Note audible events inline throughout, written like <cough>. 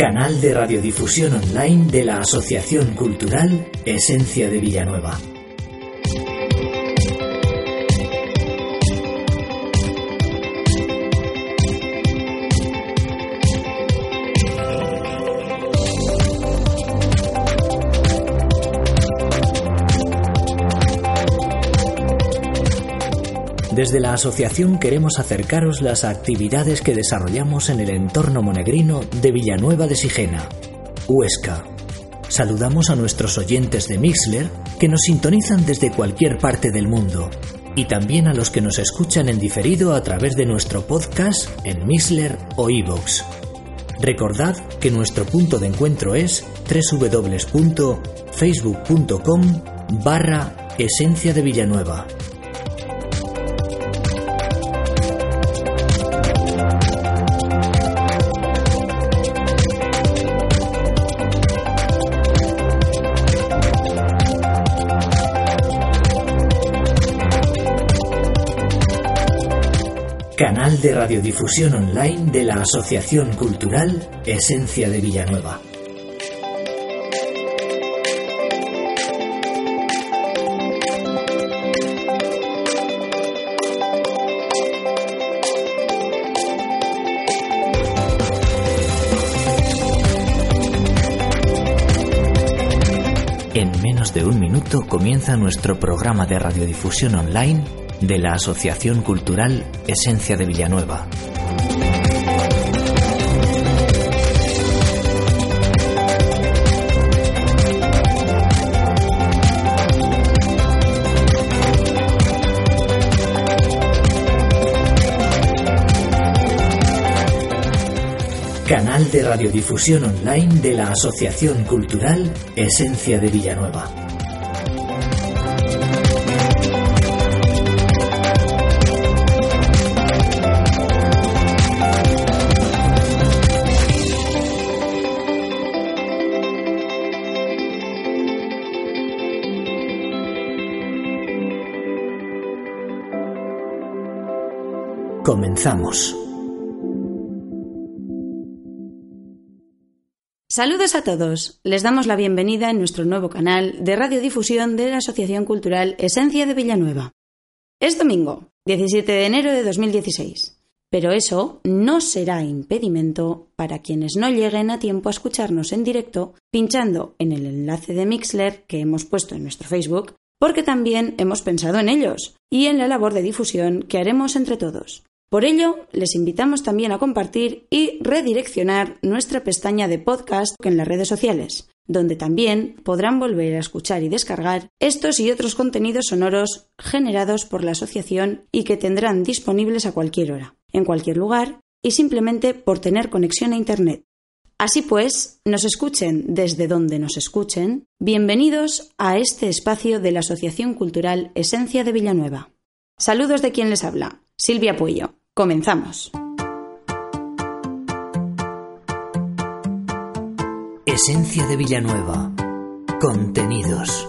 Canal de radiodifusión online de la Asociación Cultural Esencia de Villanueva. Desde la asociación queremos acercaros las actividades que desarrollamos en el entorno monegrino de Villanueva de Sigena, Huesca. Saludamos a nuestros oyentes de Mixler que nos sintonizan desde cualquier parte del mundo y también a los que nos escuchan en diferido a través de nuestro podcast en Mixler o iVoox. Recordad que nuestro punto de encuentro es www.facebook.com barra Esencia de Villanueva. De radiodifusión online de la Asociación Cultural Esencia de Villanueva. En menos de un minuto comienza nuestro programa de radiodifusión online de la Asociación Cultural Esencia de Villanueva. Canal de radiodifusión online de la Asociación Cultural Esencia de Villanueva. Comenzamos. Saludos a todos. Les damos la bienvenida en nuestro nuevo canal de radiodifusión de la Asociación Cultural Esencia de Villanueva. Es domingo, 17 de enero de 2016. Pero eso no será impedimento para quienes no lleguen a tiempo a escucharnos en directo pinchando en el enlace de Mixler que hemos puesto en nuestro Facebook, porque también hemos pensado en ellos y en la labor de difusión que haremos entre todos. Por ello, les invitamos también a compartir y redireccionar nuestra pestaña de podcast en las redes sociales, donde también podrán volver a escuchar y descargar estos y otros contenidos sonoros generados por la asociación y que tendrán disponibles a cualquier hora, en cualquier lugar y simplemente por tener conexión a Internet. Así pues, nos escuchen desde donde nos escuchen, bienvenidos a este espacio de la Asociación Cultural Esencia de Villanueva. Saludos de quien les habla, Silvia Puello. Comenzamos. Esencia de Villanueva. Contenidos.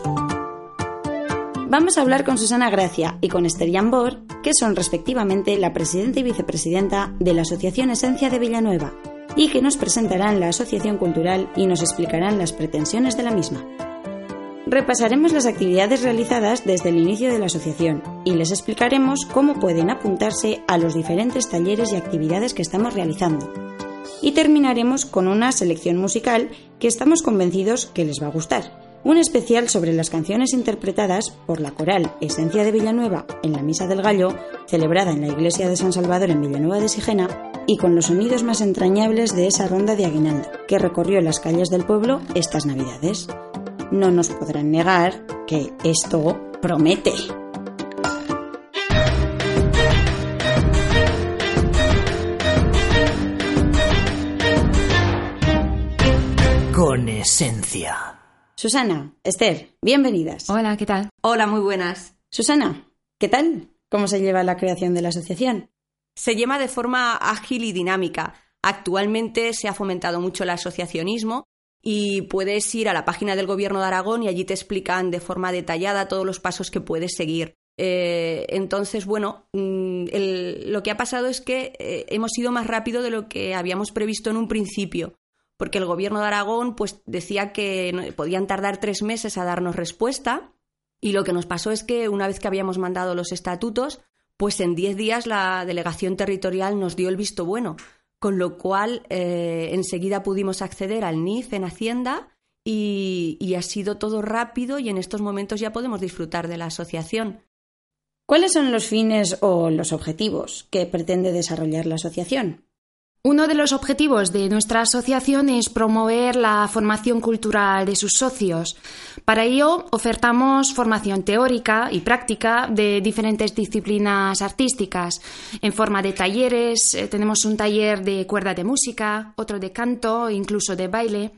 Vamos a hablar con Susana Gracia y con Esther Yambor, que son respectivamente la presidenta y vicepresidenta de la Asociación Esencia de Villanueva, y que nos presentarán la asociación cultural y nos explicarán las pretensiones de la misma. Repasaremos las actividades realizadas desde el inicio de la asociación y les explicaremos cómo pueden apuntarse a los diferentes talleres y actividades que estamos realizando. Y terminaremos con una selección musical que estamos convencidos que les va a gustar. Un especial sobre las canciones interpretadas por la coral Esencia de Villanueva en la Misa del Gallo, celebrada en la iglesia de San Salvador en Villanueva de Sigena, y con los sonidos más entrañables de esa ronda de aguinaldo que recorrió las calles del pueblo estas navidades. No nos podrán negar que esto promete. Con esencia. Susana, Esther, bienvenidas. Hola, ¿qué tal? Hola, muy buenas. Susana, ¿qué tal? ¿Cómo se lleva la creación de la asociación? Se lleva de forma ágil y dinámica. Actualmente se ha fomentado mucho el asociacionismo y puedes ir a la página del Gobierno de Aragón y allí te explican de forma detallada todos los pasos que puedes seguir. Eh, entonces, bueno, mm, lo que ha pasado es que eh, hemos ido más rápido de lo que habíamos previsto en un principio, porque el Gobierno de Aragón pues, decía que podían tardar tres meses a darnos respuesta y lo que nos pasó es que una vez que habíamos mandado los estatutos, pues en diez días la delegación territorial nos dio el visto bueno, con lo cual eh, enseguida pudimos acceder al NIF en Hacienda y, y ha sido todo rápido y en estos momentos ya podemos disfrutar de la asociación. ¿Cuáles son los fines o los objetivos que pretende desarrollar la asociación? Uno de los objetivos de nuestra asociación es promover la formación cultural de sus socios. Para ello, ofertamos formación teórica y práctica de diferentes disciplinas artísticas en forma de talleres. Eh, tenemos un taller de cuerda de música, otro de canto, incluso de baile.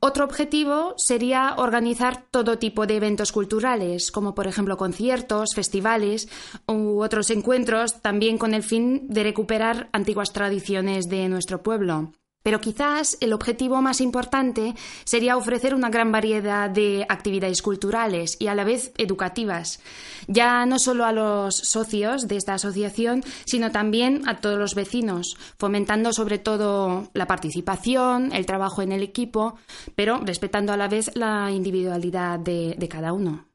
Otro objetivo sería organizar todo tipo de eventos culturales, como por ejemplo conciertos, festivales u otros encuentros, también con el fin de recuperar antiguas tradiciones de nuestro pueblo. Pero quizás el objetivo más importante sería ofrecer una gran variedad de actividades culturales y a la vez educativas, ya no solo a los socios de esta asociación, sino también a todos los vecinos, fomentando sobre todo la participación, el trabajo en el equipo, pero respetando a la vez la individualidad de, de cada uno.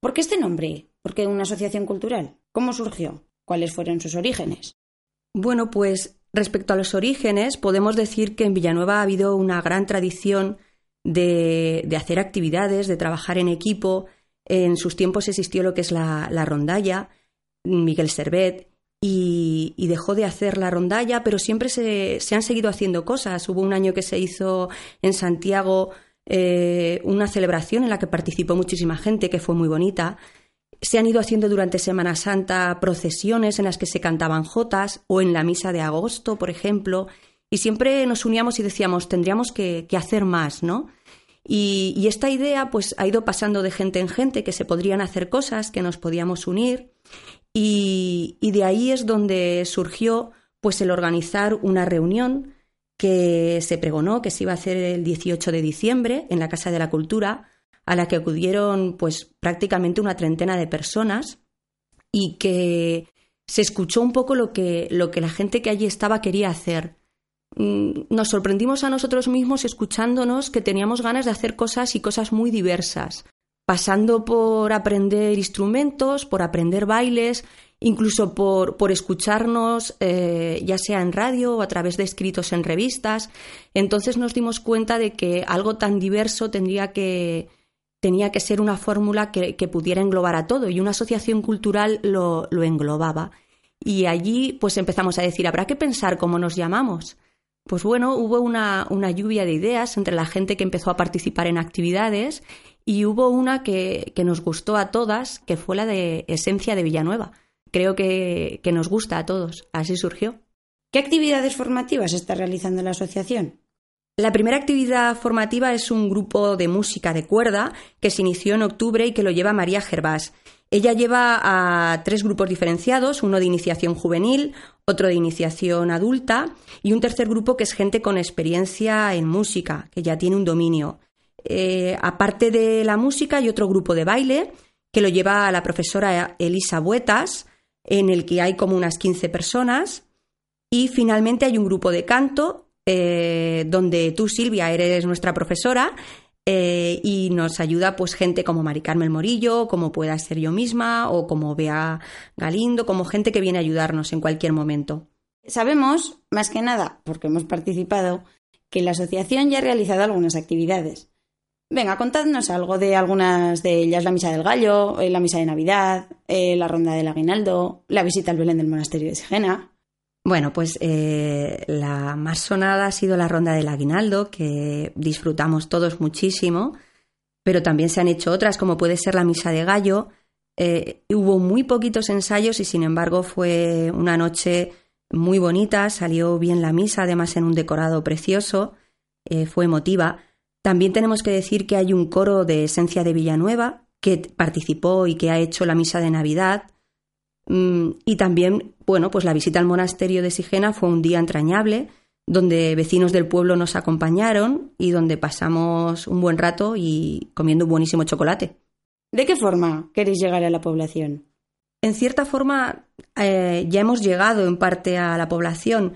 ¿Por qué este nombre? ¿Por qué una asociación cultural? ¿Cómo surgió? ¿Cuáles fueron sus orígenes? Bueno, pues Respecto a los orígenes, podemos decir que en Villanueva ha habido una gran tradición de, hacer actividades, de trabajar en equipo. En sus tiempos existió lo que es la, rondalla, Miguel Servet, y, dejó de hacer la rondalla, pero siempre se, han seguido haciendo cosas. Hubo un año que se hizo en Santiago eh, una celebración en la que participó muchísima gente, que fue muy bonita. Se han ido haciendo durante Semana Santa procesiones en las que se cantaban jotas o en la misa de agosto, por ejemplo, y siempre nos uníamos y decíamos, tendríamos que, hacer más, ¿no? Y, esta idea pues ha ido pasando de gente en gente, que se podrían hacer cosas, que nos podíamos unir, y, y de ahí es donde surgió pues el organizar una reunión que se pregonó que se iba a hacer el 18 de diciembre en la Casa de la Cultura, a la que acudieron pues prácticamente una treintena de personas y que se escuchó un poco lo que, lo que la gente que allí estaba quería hacer. Mm, nos sorprendimos a nosotros mismos escuchándonos que teníamos ganas de hacer cosas y cosas muy diversas, pasando por aprender instrumentos, por aprender bailes, incluso por, por escucharnos, eh, ya sea en radio o a través de escritos en revistas. Entonces nos dimos cuenta de que algo tan diverso tendría que, tenía que ser una fórmula que, pudiera englobar a todo y una asociación cultural lo, englobaba. Y allí pues empezamos a decir, habrá que pensar cómo nos llamamos. Pues bueno, hubo una, lluvia de ideas entre la gente que empezó a participar en actividades y hubo una que, nos gustó a todas, que fue la de Esencia de Villanueva. Creo que, que nos gusta a todos. Así surgió. ¿Qué actividades formativas está realizando la asociación? La primera actividad formativa es un grupo de música de cuerda que se inició en octubre y que lo lleva María Gervás. Ella lleva a tres grupos diferenciados, uno de iniciación juvenil, otro de iniciación adulta y un tercer grupo que es gente con experiencia en música, que ya tiene un dominio. Eh, aparte de la música hay otro grupo de baile que lo lleva la profesora Elisa Buetas, en el que hay como unas 15 personas. Y finalmente hay un grupo de canto eh, donde tú, Silvia, eres nuestra profesora eh, y nos ayuda pues gente como Mari Carmen Morillo, como pueda ser yo misma, o como Bea Galindo, como gente que viene a ayudarnos en cualquier momento. Sabemos, más que nada, porque hemos participado, que la asociación ya ha realizado algunas actividades. Venga, contadnos algo de algunas de ellas, la misa del gallo, eh, la misa de Navidad, la ronda del aguinaldo, la visita al Belén del monasterio de Sigena. Bueno, pues eh, la más sonada ha sido la ronda del aguinaldo, que disfrutamos todos muchísimo, pero también se han hecho otras, como puede ser la misa de gallo. Eh, hubo muy poquitos ensayos y sin embargo fue una noche muy bonita, salió bien la misa, además en un decorado precioso, eh, fue emotiva. También tenemos que decir que hay un coro de Esencia de Villanueva que participó y que ha hecho la misa de Navidad. Mm, y también, bueno, pues la visita al monasterio de Sigena fue un día entrañable, donde vecinos del pueblo nos acompañaron y donde pasamos un buen rato y comiendo un buenísimo chocolate. ¿De qué forma queréis llegar a la población? En cierta forma, eh, ya hemos llegado en parte a la población.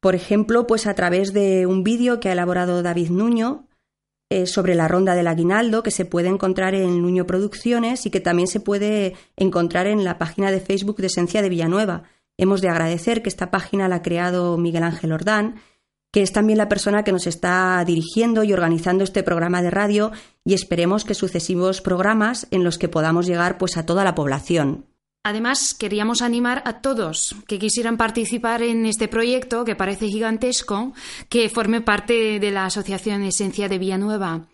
Por ejemplo, pues a través de un vídeo que ha elaborado David Nuño eh, sobre la ronda del aguinaldo que se puede encontrar en Nuño Producciones y que también se puede encontrar en la página de Facebook de Esencia de Villanueva. Hemos de agradecer que esta página la ha creado Miguel Ángel Ordán, que es también la persona que nos está dirigiendo y organizando este programa de radio y esperemos que sucesivos programas en los que podamos llegar pues a toda la población. Además, queríamos animar a todos que quisieran participar en este proyecto que parece gigantesco, que forme parte de la Asociación Esencia de Villanueva.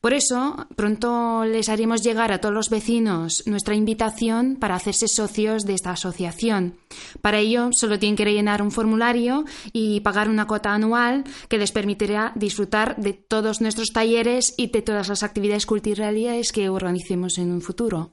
Por eso, pronto les haremos llegar a todos los vecinos nuestra invitación para hacerse socios de esta asociación. Para ello, solo tienen que rellenar un formulario y pagar una cuota anual que les permitirá disfrutar de todos nuestros talleres y de todas las actividades culturales que organicemos en un futuro.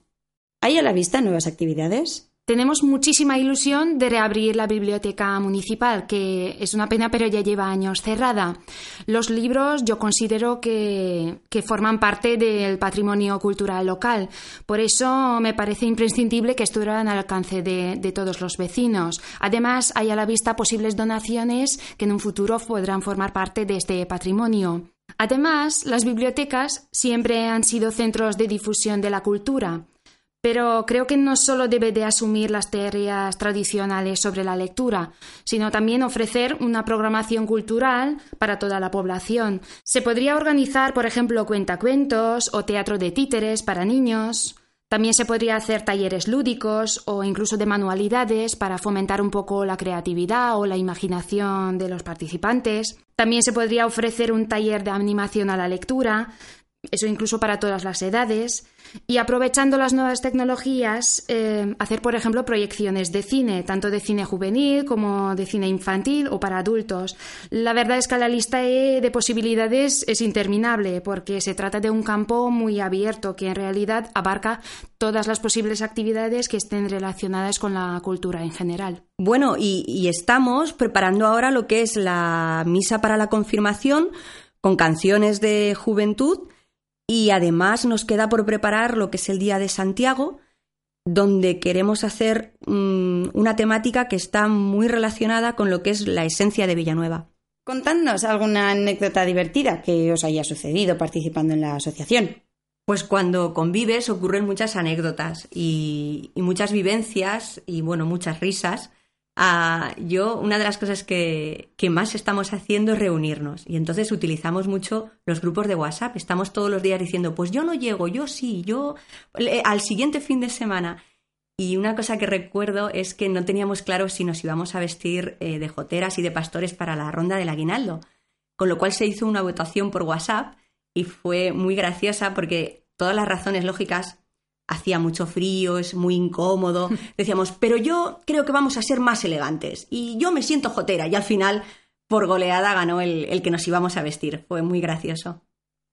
¿Hay a la vista nuevas actividades? Tenemos muchísima ilusión de reabrir la biblioteca municipal, que es una pena, pero ya lleva años cerrada. Los libros yo considero que, forman parte del patrimonio cultural local. Por eso me parece imprescindible que estuvieran al alcance de, de todos los vecinos. Además, hay a la vista posibles donaciones que en un futuro podrán formar parte de este patrimonio. Además, las bibliotecas siempre han sido centros de difusión de la cultura. Pero creo que no solo debe de asumir las teorías tradicionales sobre la lectura, sino también ofrecer una programación cultural para toda la población. Se podría organizar, por ejemplo, cuentacuentos o teatro de títeres para niños. También se podría hacer talleres lúdicos o incluso de manualidades para fomentar un poco la creatividad o la imaginación de los participantes. También se podría ofrecer un taller de animación a la lectura, eso incluso para todas las edades. Y aprovechando las nuevas tecnologías, eh, hacer, por ejemplo, proyecciones de cine, tanto de cine juvenil como de cine infantil o para adultos. La verdad es que la lista de posibilidades es interminable porque se trata de un campo muy abierto que en realidad abarca todas las posibles actividades que estén relacionadas con la cultura en general. Bueno, y estamos preparando ahora lo que es la misa para la confirmación con canciones de juventud y además nos queda por preparar lo que es el Día de Santiago, donde queremos hacer mm, una temática que está muy relacionada con lo que es la esencia de Villanueva. Contadnos alguna anécdota divertida que os haya sucedido participando en la asociación. Pues cuando convives ocurren muchas anécdotas y muchas vivencias y bueno, muchas risas Yo, una de las cosas que, que, más estamos haciendo es reunirnos. Y entonces utilizamos mucho los grupos de WhatsApp. Estamos todos los días diciendo, pues yo no llego, yo sí, yo al siguiente fin de semana. Y una cosa que recuerdo es que no teníamos claro si nos íbamos a vestir eh, de joteras y de pastores para la ronda del aguinaldo. Con lo cual se hizo una votación por WhatsApp y fue muy graciosa porque todas las razones lógicas hacía mucho frío, es muy incómodo. <laughs> Decíamos, pero yo creo que vamos a ser más elegantes y yo me siento jotera y al final, por goleada, ganó el, el que nos íbamos a vestir. Fue muy gracioso.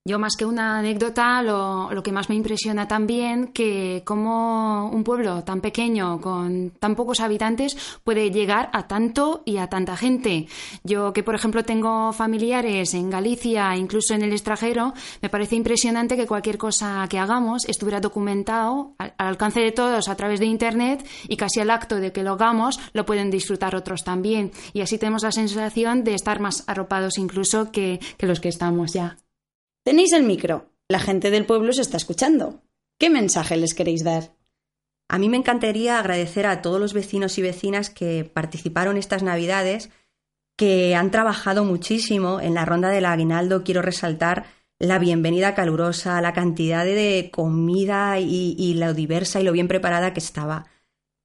Yo más que una anécdota, lo, que más me impresiona también que como un pueblo tan pequeño con tan pocos habitantes puede llegar a tanto y a tanta gente. Yo que por ejemplo tengo familiares en Galicia, incluso en el extranjero, me parece impresionante que cualquier cosa que hagamos estuviera documentado al, alcance de todos a través de internet y casi al acto de que lo hagamos lo pueden disfrutar otros también. Y así tenemos la sensación de estar más arropados incluso que los que estamos ya. Tenéis el micro. La gente del pueblo se está escuchando. ¿Qué mensaje les queréis dar? A mí me encantaría agradecer a todos los vecinos y vecinas que participaron estas Navidades, que han trabajado muchísimo en la ronda del aguinaldo. Quiero resaltar la bienvenida calurosa, la cantidad de comida y, y lo diversa y lo bien preparada que estaba.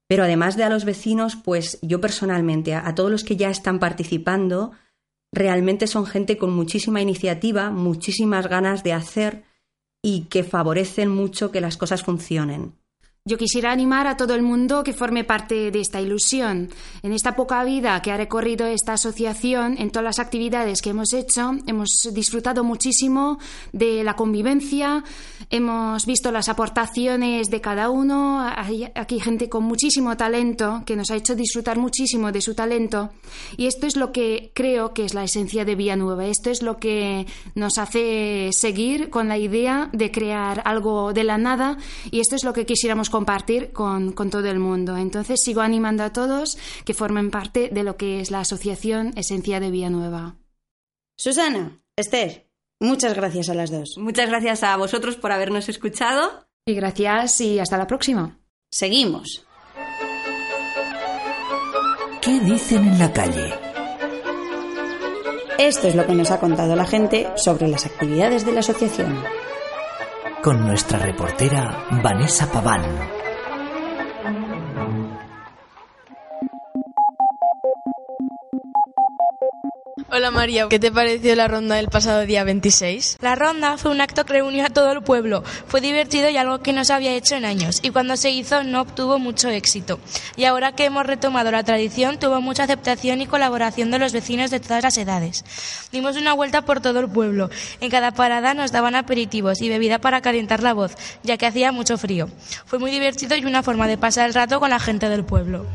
Pero además de a los vecinos, pues yo personalmente, a, todos los que ya están participando, realmente son gente con muchísima iniciativa, muchísimas ganas de hacer y que favorecen mucho que las cosas funcionen. Yo quisiera animar a todo el mundo que forme parte de esta ilusión. En esta poca vida que ha recorrido esta asociación, en todas las actividades que hemos hecho, hemos disfrutado muchísimo de la convivencia, hemos visto las aportaciones de cada uno. Hay aquí gente con muchísimo talento que nos ha hecho disfrutar muchísimo de su talento. Y esto es lo que creo que es la esencia de Villanueva. Esto es lo que nos hace seguir con la idea de crear algo de la nada. Y esto es lo que quisiéramos compartir con, todo el mundo. Entonces sigo animando a todos que formen parte de lo que es la Asociación Esencia de Villanueva. Susana, Esther, muchas gracias a las dos. Muchas gracias a vosotros por habernos escuchado. Y gracias y hasta la próxima. Seguimos. ¿Qué dicen en la calle? Esto es lo que nos ha contado la gente sobre las actividades de la asociación con nuestra reportera Vanessa Paván. Hola María, ¿qué te pareció la ronda del pasado día 26? La ronda fue un acto que reunió a todo el pueblo. Fue divertido y algo que no se había hecho en años. Y cuando se hizo no obtuvo mucho éxito. Y ahora que hemos retomado la tradición, tuvo mucha aceptación y colaboración de los vecinos de todas las edades. Dimos una vuelta por todo el pueblo. En cada parada nos daban aperitivos y bebida para calentar la voz, ya que hacía mucho frío. Fue muy divertido y una forma de pasar el rato con la gente del pueblo.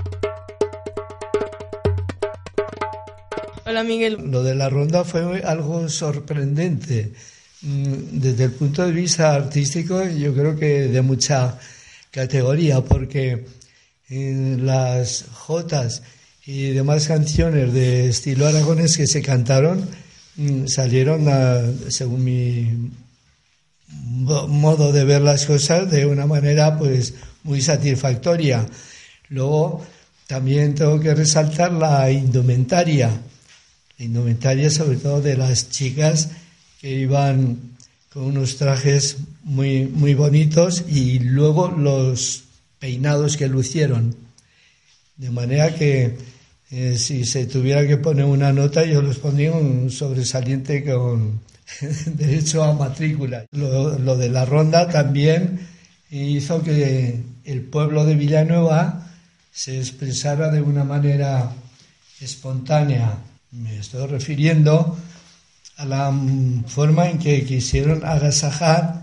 Miguel. Lo de la ronda fue algo sorprendente. Mm, desde el punto de vista artístico, yo creo que de mucha categoría, porque en las jotas y demás canciones de estilo aragonés que se cantaron mm, salieron, según mi modo de ver las cosas, de una manera pues muy satisfactoria. Luego también tengo que resaltar la indumentaria indumentaria, sobre todo de las chicas que iban con unos trajes muy, muy bonitos y luego los peinados que lucieron. De manera que eh, si se tuviera que poner una nota, yo los pondría un sobresaliente con <laughs> derecho a matrícula. Lo, lo de la ronda también hizo que el pueblo de Villanueva se expresara de una manera espontánea, me estoy refiriendo a la forma en que quisieron agasajar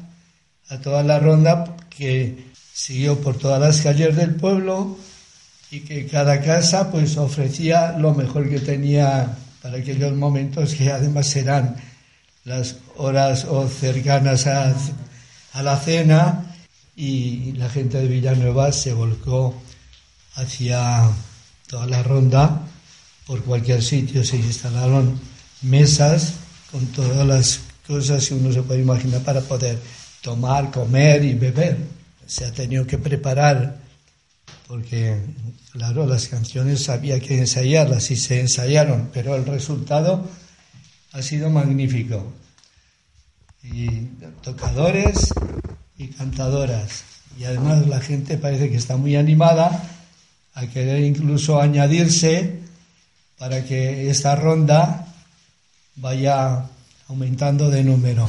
a toda la ronda que siguió por todas las calles del pueblo y que cada casa pues ofrecía lo mejor que tenía para aquellos momentos que además eran las horas o cercanas a, a la cena y la gente de Villanueva se volcó hacia toda la ronda por cualquier sitio se instalaron mesas con todas las cosas que uno se puede imaginar para poder tomar, comer y beber. Se ha tenido que preparar porque, claro, las canciones había que ensayarlas y se ensayaron, pero el resultado ha sido magnífico. Y tocadores y cantadoras. Y además la gente parece que está muy animada a querer incluso añadirse para que esta ronda vaya aumentando de número.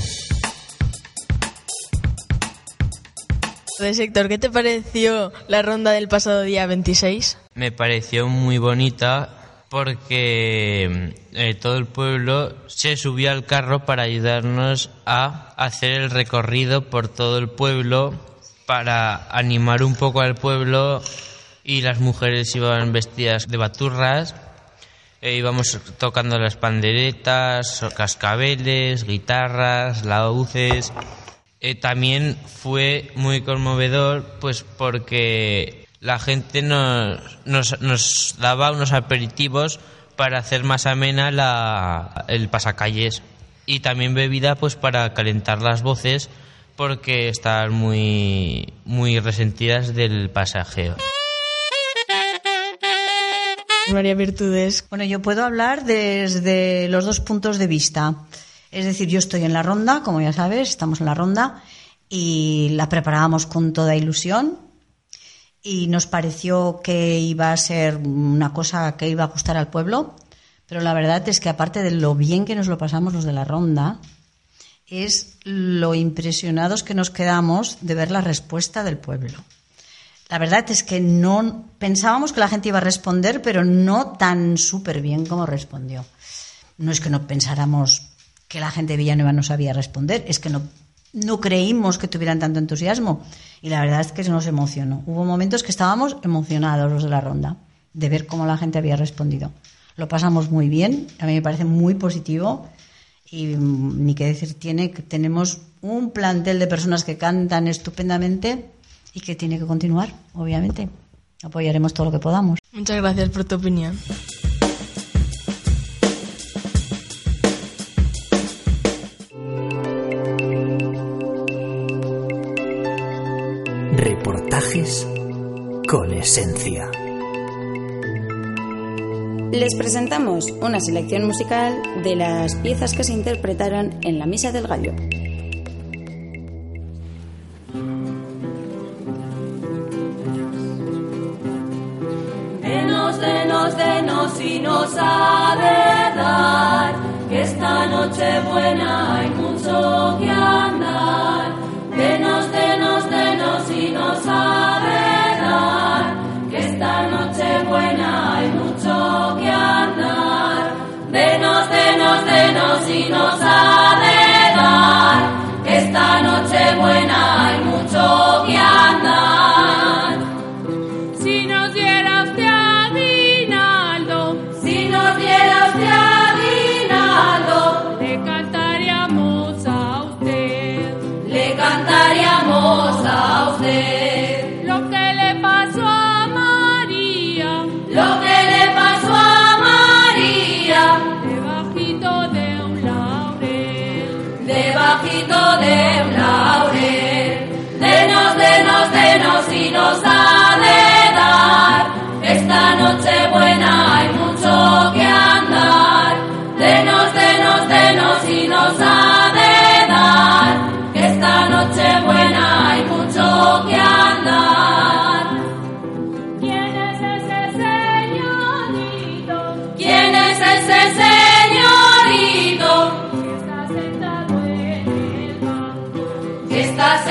De sector, ¿qué te pareció la ronda del pasado día 26? Me pareció muy bonita porque eh, todo el pueblo se subió al carro para ayudarnos a hacer el recorrido por todo el pueblo para animar un poco al pueblo y las mujeres iban vestidas de baturras e íbamos tocando las panderetas, cascabeles, guitarras, lauces. Eh, también fue muy conmovedor, pues porque la gente nos, nos, nos, daba unos aperitivos para hacer más amena la, el pasacalles y también bebida pues para calentar las voces porque estaban muy, muy resentidas del pasajeo. María Virtudes. Bueno, yo puedo hablar desde los dos puntos de vista. Es decir, yo estoy en la ronda, como ya sabes, estamos en la ronda y la preparábamos con toda ilusión. y nos pareció que iba a ser una cosa que iba a gustar al pueblo, pero la verdad es que aparte de lo bien que nos lo pasamos los de la ronda, es lo impresionados que nos quedamos de ver la respuesta del pueblo. La verdad es que no pensábamos que la gente iba a responder, pero no tan súper bien como respondió. No es que no pensáramos que la gente de Villanueva no sabía responder, es que no, no creímos que tuvieran tanto entusiasmo. Y la verdad es que nos emocionó. Hubo momentos que estábamos emocionados los de la ronda, de ver cómo la gente había respondido. Lo pasamos muy bien, a mí me parece muy positivo y mm, ni qué decir tiene que tenemos un plantel de personas que cantan estupendamente y que tiene que continuar, obviamente. Apoyaremos todo lo que podamos. Muchas gracias por tu opinión. Reportajes con esencia. Les presentamos una selección musical de las piezas que se interpretaron en la Misa del Gallo. Y nos ha de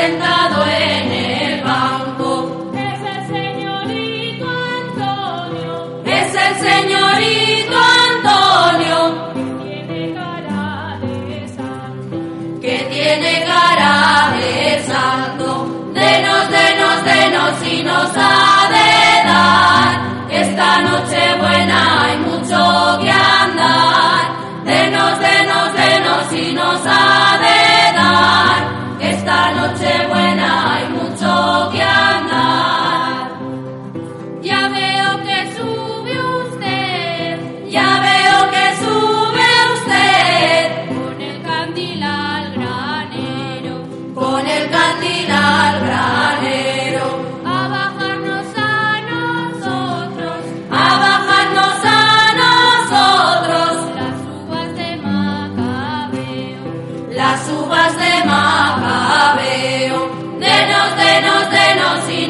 sentado en el banco. Es el señorito Antonio. Es el señorito Antonio. Que tiene cara de santo. Que tiene cara de santo. Denos, denos, denos y nos ha de dar. Esta noche buena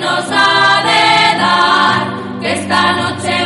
nos ha de dar, que esta noche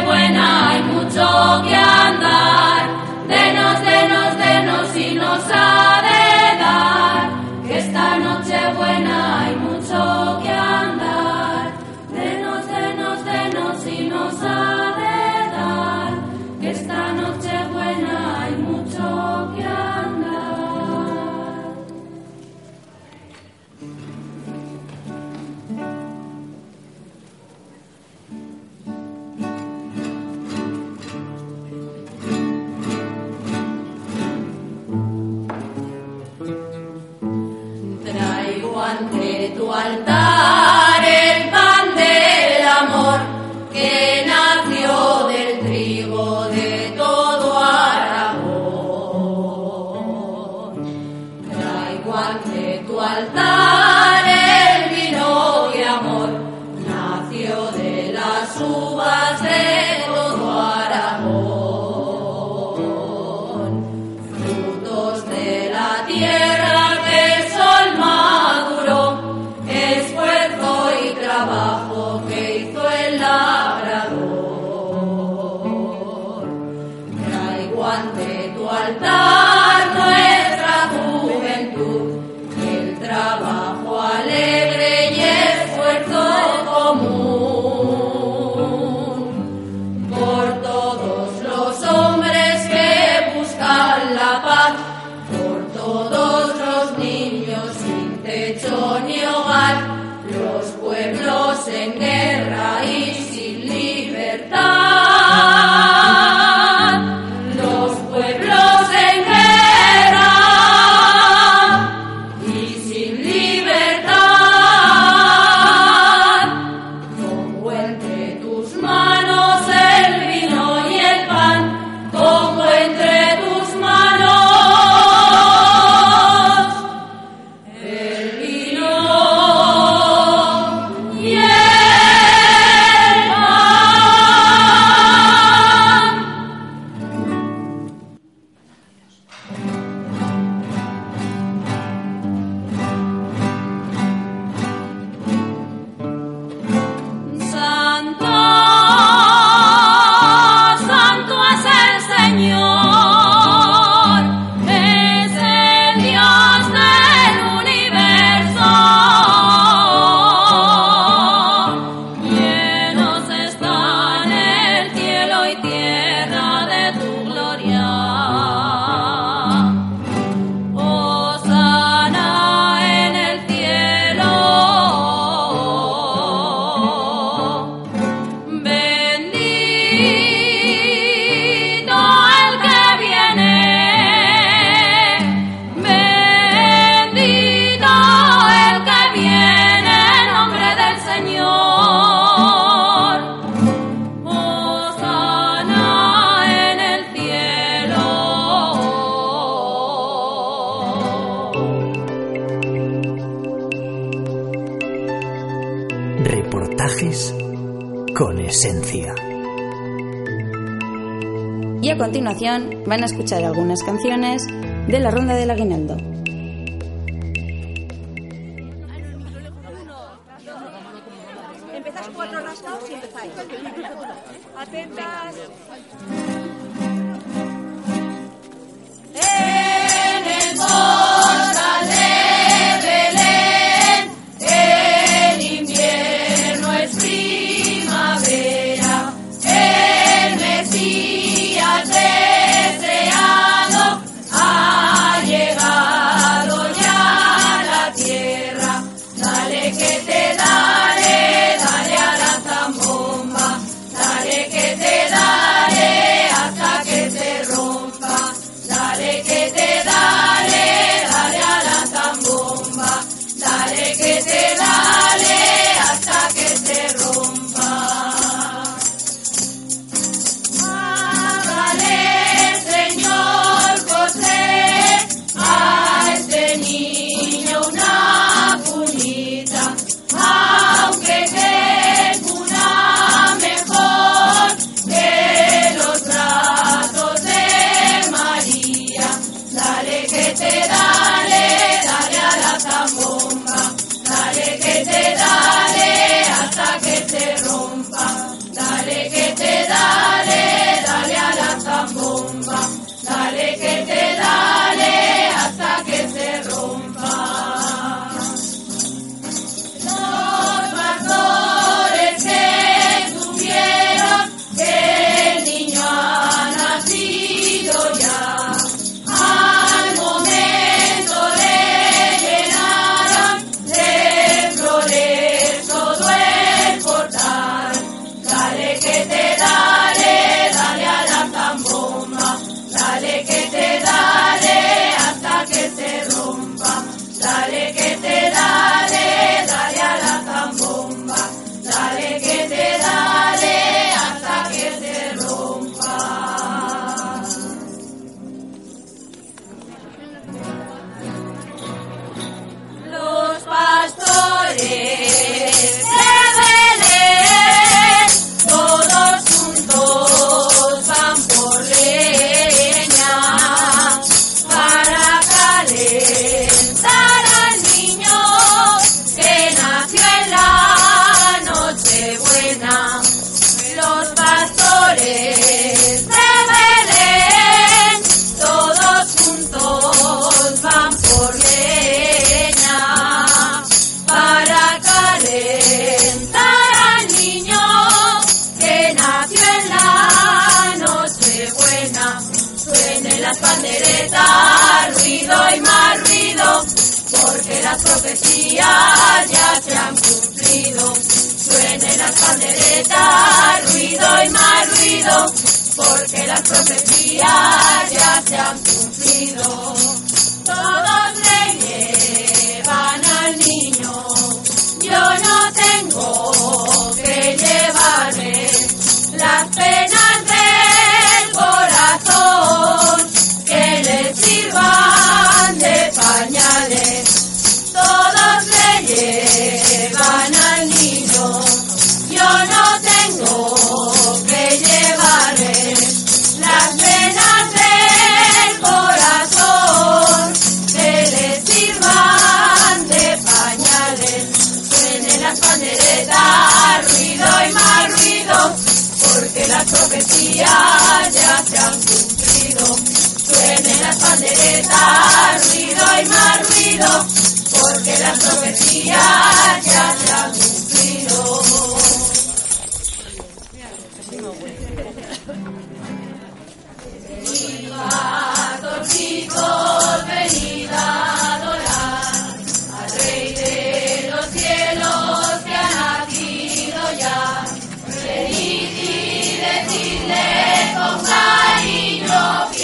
Señor. van a escuchar algunas canciones de la Ronda del Aguinaldo. profecías ya se han cumplido. Suenen las panderetas, ruido y más ruido, porque las profecías ya se han cumplido. Todos le llevan al niño, yo no tengo que llevarle las penas. las profecías ya se han cumplido. Suenen las panderetas, ruido y más ruido, porque las profecías ya se han cumplido. light of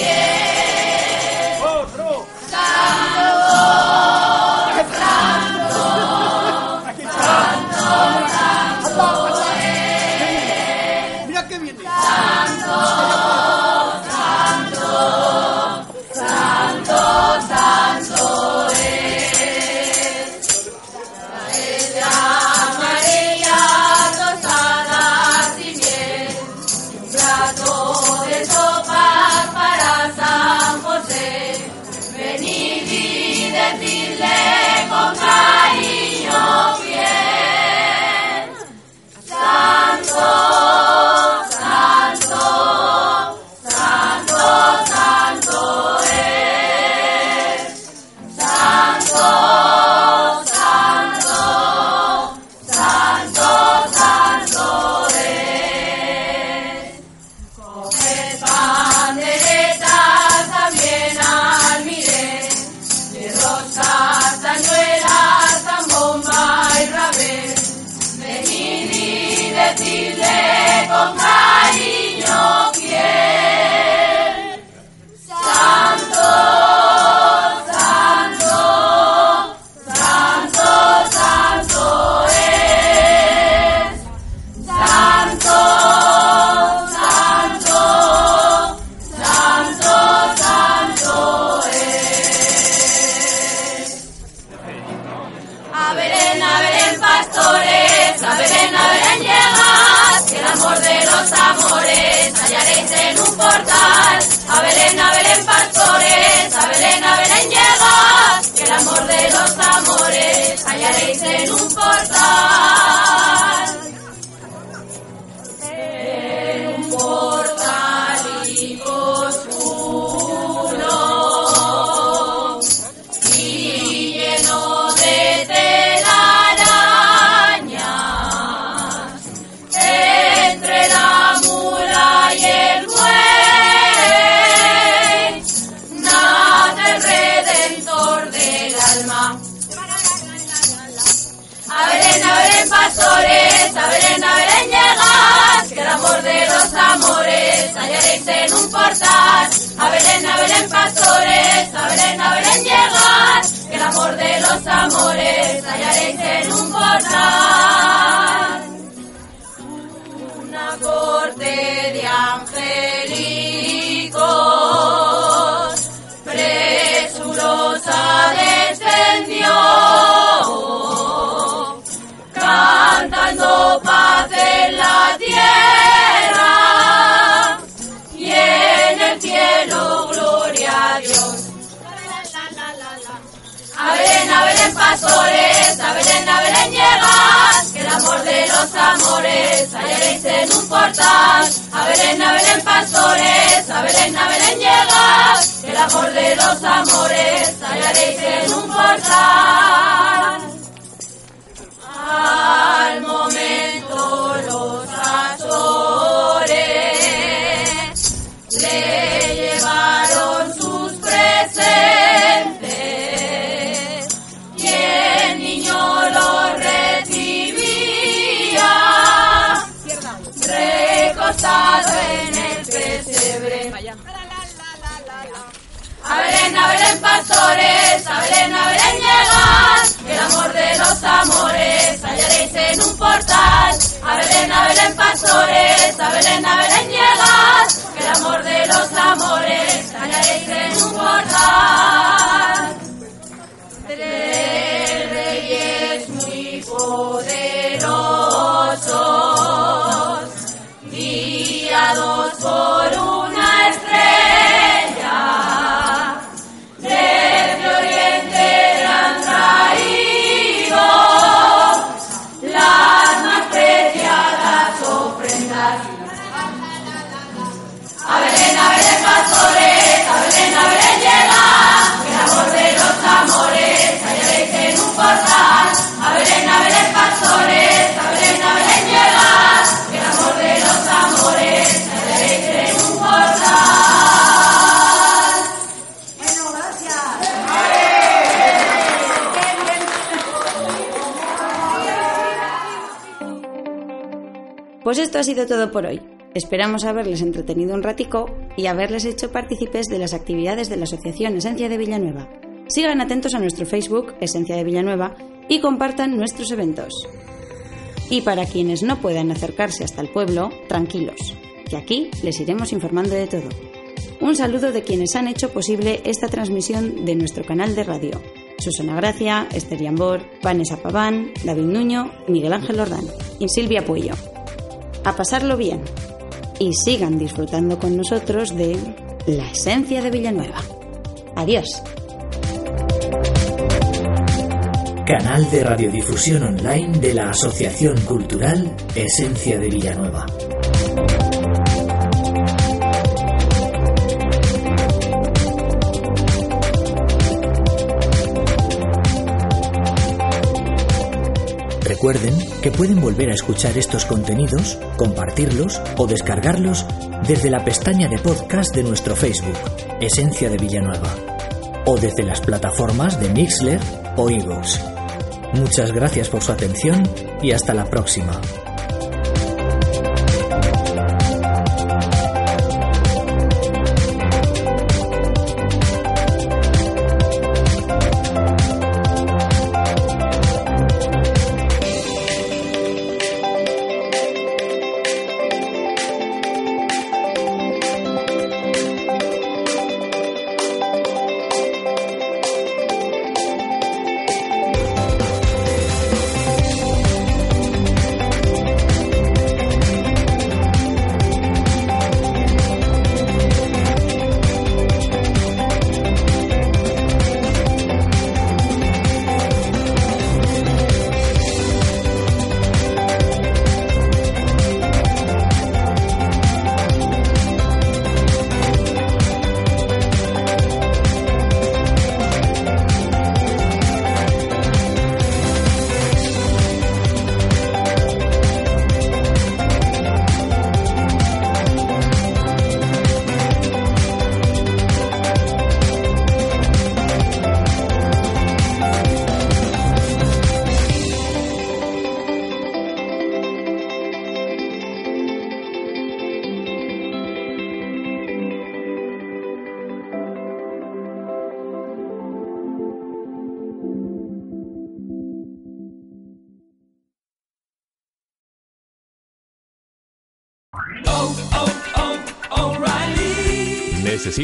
amores, en un portal. A Belén, a Belén pastores, a Belén, a Belén llegar. El amor de los amores, hallaréis en un portal. Una corte de angélicos, presurosa descendió, cantando paz. Belén, a Belén pastores, a Belén, a Belén llegas, que el amor de los amores hallaréis en un portal. A Belén, a Belén pastores, a Belén, a Belén llegas, que el amor de los amores hallaréis en un portal. Al momento los A Belén, a Belén, pastores, a Belén, a Belén, llegad, el amor de los amores hallaréis en un portal. A Belén, a Belén, pastores, a Belén, a Belén, llegad, el amor de los amores hallaréis en un portal. Tres esto ha sido todo por hoy. Esperamos haberles entretenido un ratico y haberles hecho partícipes de las actividades de la Asociación Esencia de Villanueva. Sigan atentos a nuestro Facebook, Esencia de Villanueva, y compartan nuestros eventos. Y para quienes no puedan acercarse hasta el pueblo, tranquilos, que aquí les iremos informando de todo. Un saludo de quienes han hecho posible esta transmisión de nuestro canal de radio. Susana Gracia, Esther Yambor, Vanessa Paván, David Nuño, Miguel Ángel Ordán y Silvia Puello. A pasarlo bien y sigan disfrutando con nosotros de la esencia de Villanueva. Adiós. Canal de radiodifusión online de la Asociación Cultural Esencia de Villanueva. Recuerden que pueden volver a escuchar estos contenidos, compartirlos o descargarlos desde la pestaña de podcast de nuestro Facebook, Esencia de Villanueva, o desde las plataformas de Mixler o iVoox. Muchas gracias por su atención y hasta la próxima.